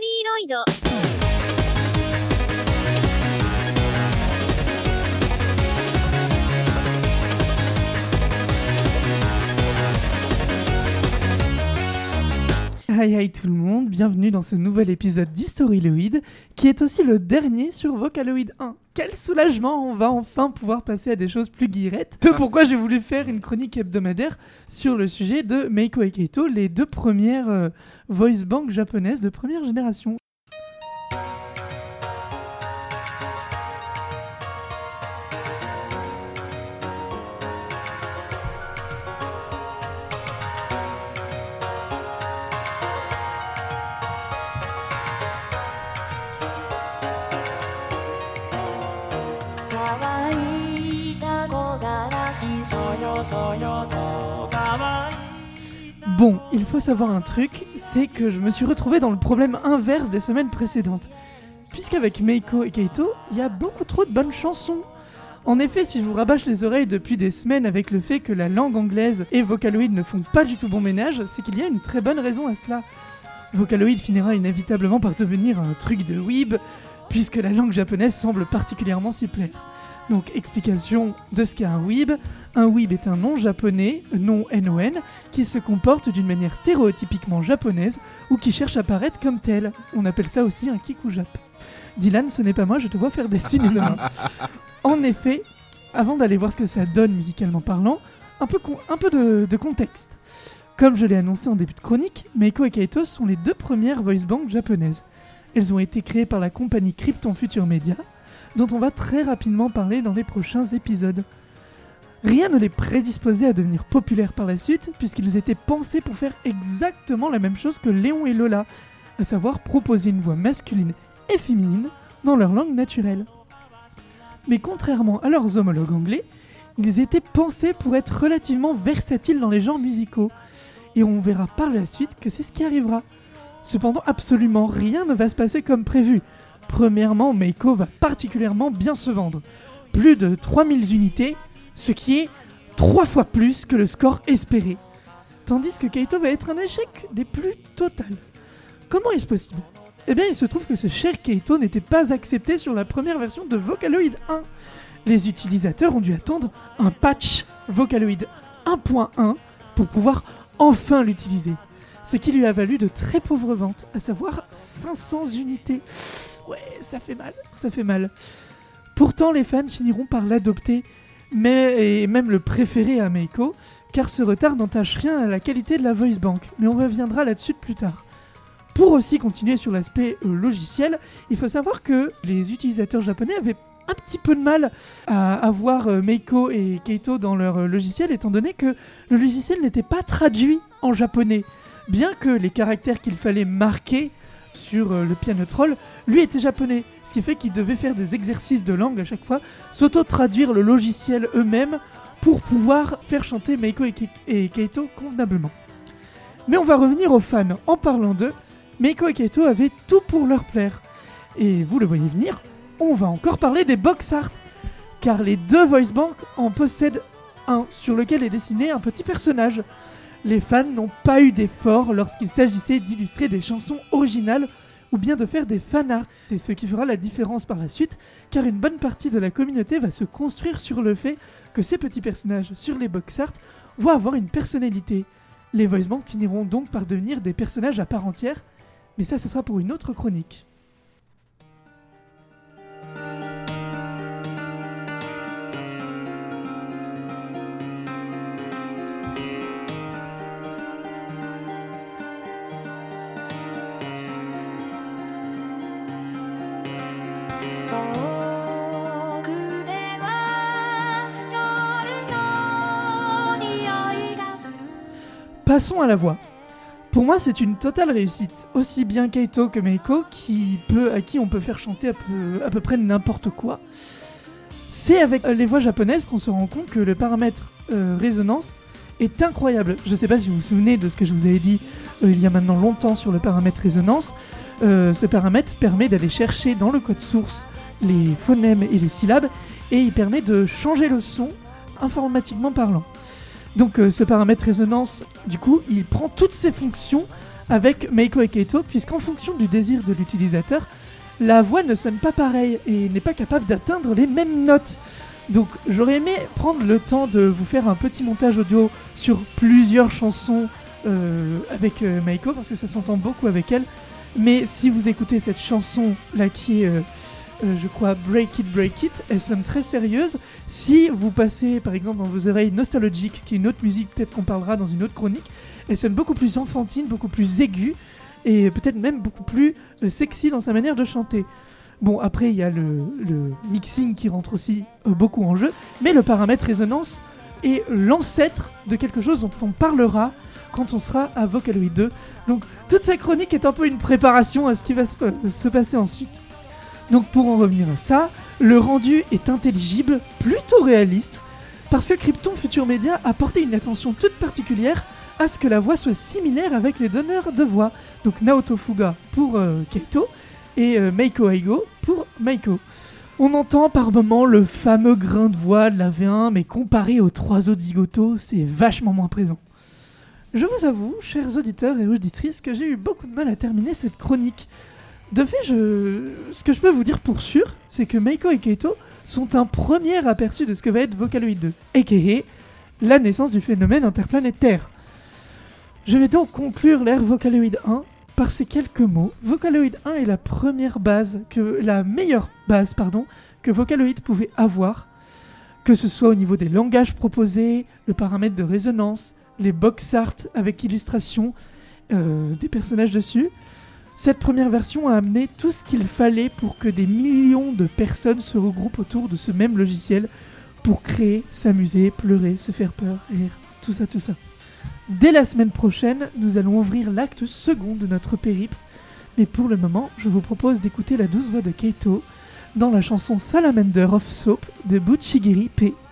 リーロイド。Hi hi tout le monde, bienvenue dans ce nouvel épisode d'Historyloid, qui est aussi le dernier sur Vocaloid 1. Quel soulagement, on va enfin pouvoir passer à des choses plus guirettes. C'est pourquoi j'ai voulu faire une chronique hebdomadaire sur le sujet de Meiko et Keito, les deux premières euh, voice banks japonaises de première génération. Bon, il faut savoir un truc, c'est que je me suis retrouvé dans le problème inverse des semaines précédentes. Puisqu'avec Meiko et Keito, il y a beaucoup trop de bonnes chansons. En effet, si je vous rabâche les oreilles depuis des semaines avec le fait que la langue anglaise et Vocaloid ne font pas du tout bon ménage, c'est qu'il y a une très bonne raison à cela. Vocaloid finira inévitablement par devenir un truc de weeb, puisque la langue japonaise semble particulièrement s'y plaire. Donc, explication de ce qu'est un weeb. Un weeb est un nom japonais, nom NON, qui se comporte d'une manière stéréotypiquement japonaise ou qui cherche à paraître comme tel. On appelle ça aussi un kikujap. Dylan, ce n'est pas moi, je te vois faire des signes de main. En effet, avant d'aller voir ce que ça donne musicalement parlant, un peu, con- un peu de, de contexte. Comme je l'ai annoncé en début de chronique, Meiko et Kaito sont les deux premières voice banks japonaises. Elles ont été créées par la compagnie Krypton Future Media, dont on va très rapidement parler dans les prochains épisodes. Rien ne les prédisposait à devenir populaires par la suite, puisqu'ils étaient pensés pour faire exactement la même chose que Léon et Lola, à savoir proposer une voix masculine et féminine dans leur langue naturelle. Mais contrairement à leurs homologues anglais, ils étaient pensés pour être relativement versatiles dans les genres musicaux, et on verra par la suite que c'est ce qui arrivera. Cependant, absolument rien ne va se passer comme prévu. Premièrement, Meiko va particulièrement bien se vendre. Plus de 3000 unités, ce qui est 3 fois plus que le score espéré. Tandis que Kaito va être un échec des plus totales. Comment est-ce possible? Eh bien, il se trouve que ce cher Kaito n'était pas accepté sur la première version de Vocaloid 1. Les utilisateurs ont dû attendre un patch Vocaloid 1.1 pour pouvoir enfin l'utiliser. Ce qui lui a valu de très pauvres ventes, à savoir 500 unités. Ouais, ça fait mal, ça fait mal. Pourtant, les fans finiront par l'adopter, mais et même le préférer à Meiko, car ce retard n'entache rien à la qualité de la voice bank. Mais on reviendra là-dessus plus tard. Pour aussi continuer sur l'aspect euh, logiciel, il faut savoir que les utilisateurs japonais avaient un petit peu de mal à avoir euh, Meiko et Keito dans leur euh, logiciel, étant donné que le logiciel n'était pas traduit en japonais. Bien que les caractères qu'il fallait marquer sur euh, le piano troll, lui était japonais. Ce qui fait qu'ils devaient faire des exercices de langue à chaque fois, s'auto-traduire le logiciel eux-mêmes pour pouvoir faire chanter Meiko et, Ke- et Keito convenablement. Mais on va revenir aux fans. En parlant d'eux, Meiko et Keito avaient tout pour leur plaire. Et vous le voyez venir, on va encore parler des box art. Car les deux voice banks en possèdent un sur lequel est dessiné un petit personnage. Les fans n'ont pas eu d'effort lorsqu'il s'agissait d'illustrer des chansons originales ou bien de faire des fan art. C'est ce qui fera la différence par la suite, car une bonne partie de la communauté va se construire sur le fait que ces petits personnages sur les box art vont avoir une personnalité. Les voice banks finiront donc par devenir des personnages à part entière, mais ça ce sera pour une autre chronique. Passons à la voix. Pour moi, c'est une totale réussite. Aussi bien Kaito que Meiko, à qui on peut faire chanter à peu, près n'importe quoi. C'est avec euh, les voix japonaises qu'on se rend compte que le paramètre euh, résonance est incroyable. Je sais pas si vous vous souvenez de ce que je vous avais dit euh, il y a maintenant longtemps sur le paramètre résonance. Ce paramètre permet d'aller chercher dans le code source les phonèmes et les syllabes et il permet de changer le son informatiquement parlant. Donc euh, ce paramètre résonance, du coup, il prend toutes ces fonctions avec Meiko et Keito, puisqu'en fonction du désir de l'utilisateur, la voix ne sonne pas pareil et n'est pas capable d'atteindre les mêmes notes. Donc j'aurais aimé prendre le temps de vous faire un petit montage audio sur plusieurs chansons euh, avec euh, Meiko, parce que ça s'entend beaucoup avec elle. Mais si vous écoutez cette chanson là qui est, euh, je crois, Break It, Break It, elle sonne très sérieuse. Si vous passez par exemple dans vos oreilles Nostalgic, qui est une autre musique, peut-être qu'on parlera dans une autre chronique, elle sonne beaucoup plus enfantine, beaucoup plus aiguë et peut-être même beaucoup plus euh, sexy dans sa manière de chanter. Bon, après, il y a le, le mixing qui rentre aussi euh, beaucoup en jeu, mais le paramètre résonance est l'ancêtre de quelque chose dont on parlera quand on sera à Vocaloid 2. Donc, toute cette chronique est un peu une préparation à ce qui va se, se passer ensuite. Donc, pour en revenir à ça, le rendu est intelligible, plutôt réaliste, parce que Krypton Future Media a porté une attention toute particulière à ce que la voix soit similaire avec les donneurs de voix. Donc Naoto Fuga pour euh, Keito et euh, Meiko Aigo pour Meiko. On entend par moments le fameux grain de voix de la V1, mais comparé aux trois autres zigotos, c'est vachement moins présent. Je vous avoue, chers auditeurs et auditrices, que j'ai eu beaucoup de mal à terminer cette chronique. De fait, ce que je peux vous dire pour sûr, c'est que Meiko et Keito sont un premier aperçu de ce que va être Vocaloid 2, a.k.a. la naissance du phénomène interplanétaire. Je vais donc conclure l'ère Vocaloid 1 par ces quelques mots. Vocaloid 1 est la première base, que la meilleure base, pardon, que Vocaloid pouvait avoir, que ce soit au niveau des langages proposés, le paramètre de résonance, les box art avec illustration euh, des personnages dessus. Cette première version a amené tout ce qu'il fallait pour que des millions de personnes se regroupent autour de ce même logiciel pour créer, s'amuser, pleurer, se faire peur, rire, tout ça, tout ça. Dès la semaine prochaine, nous allons ouvrir l'acte second de notre périple. Mais pour le moment, je vous propose d'écouter la douce voix de Keito dans la chanson Salamander of Soap de Butchigiri P.「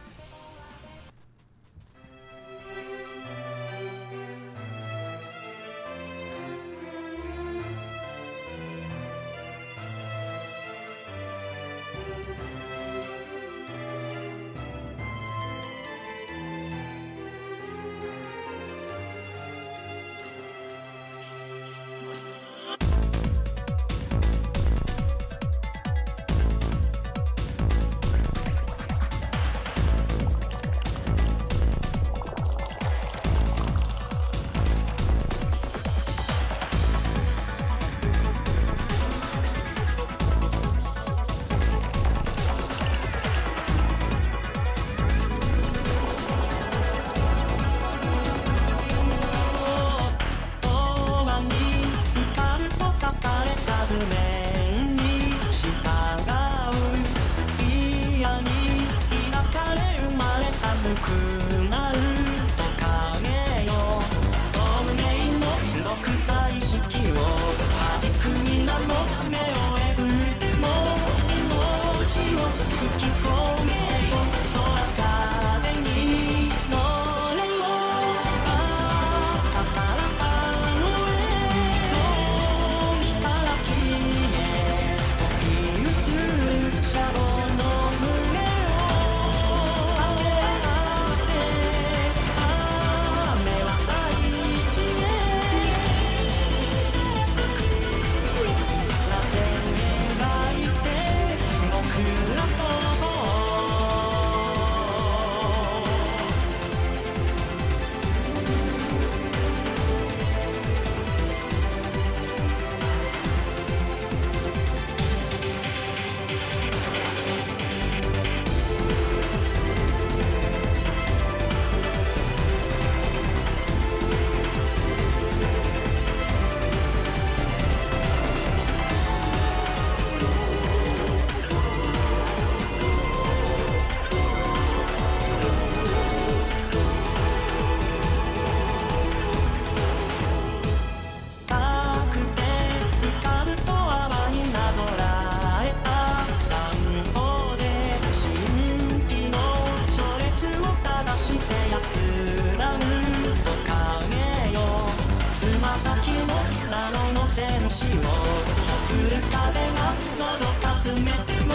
ま先のナノの戦士をほふる風が喉かすめても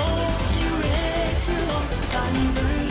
優越の他に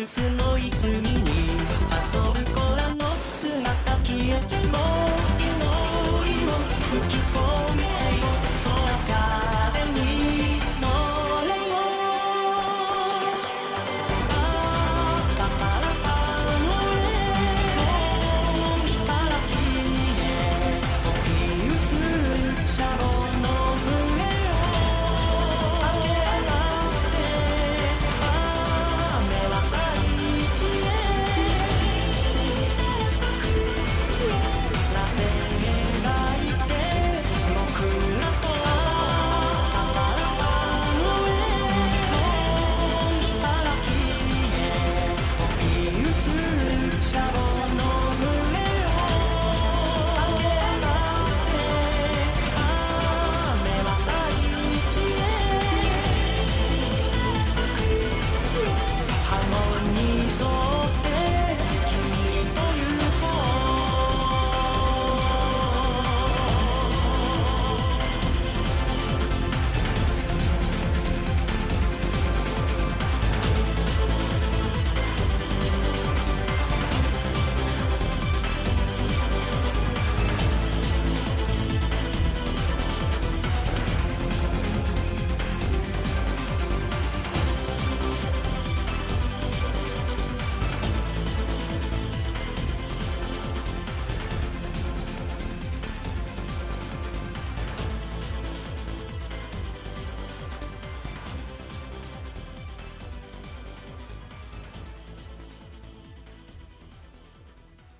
ルスの泉に。遊ぶ子らの姿消えても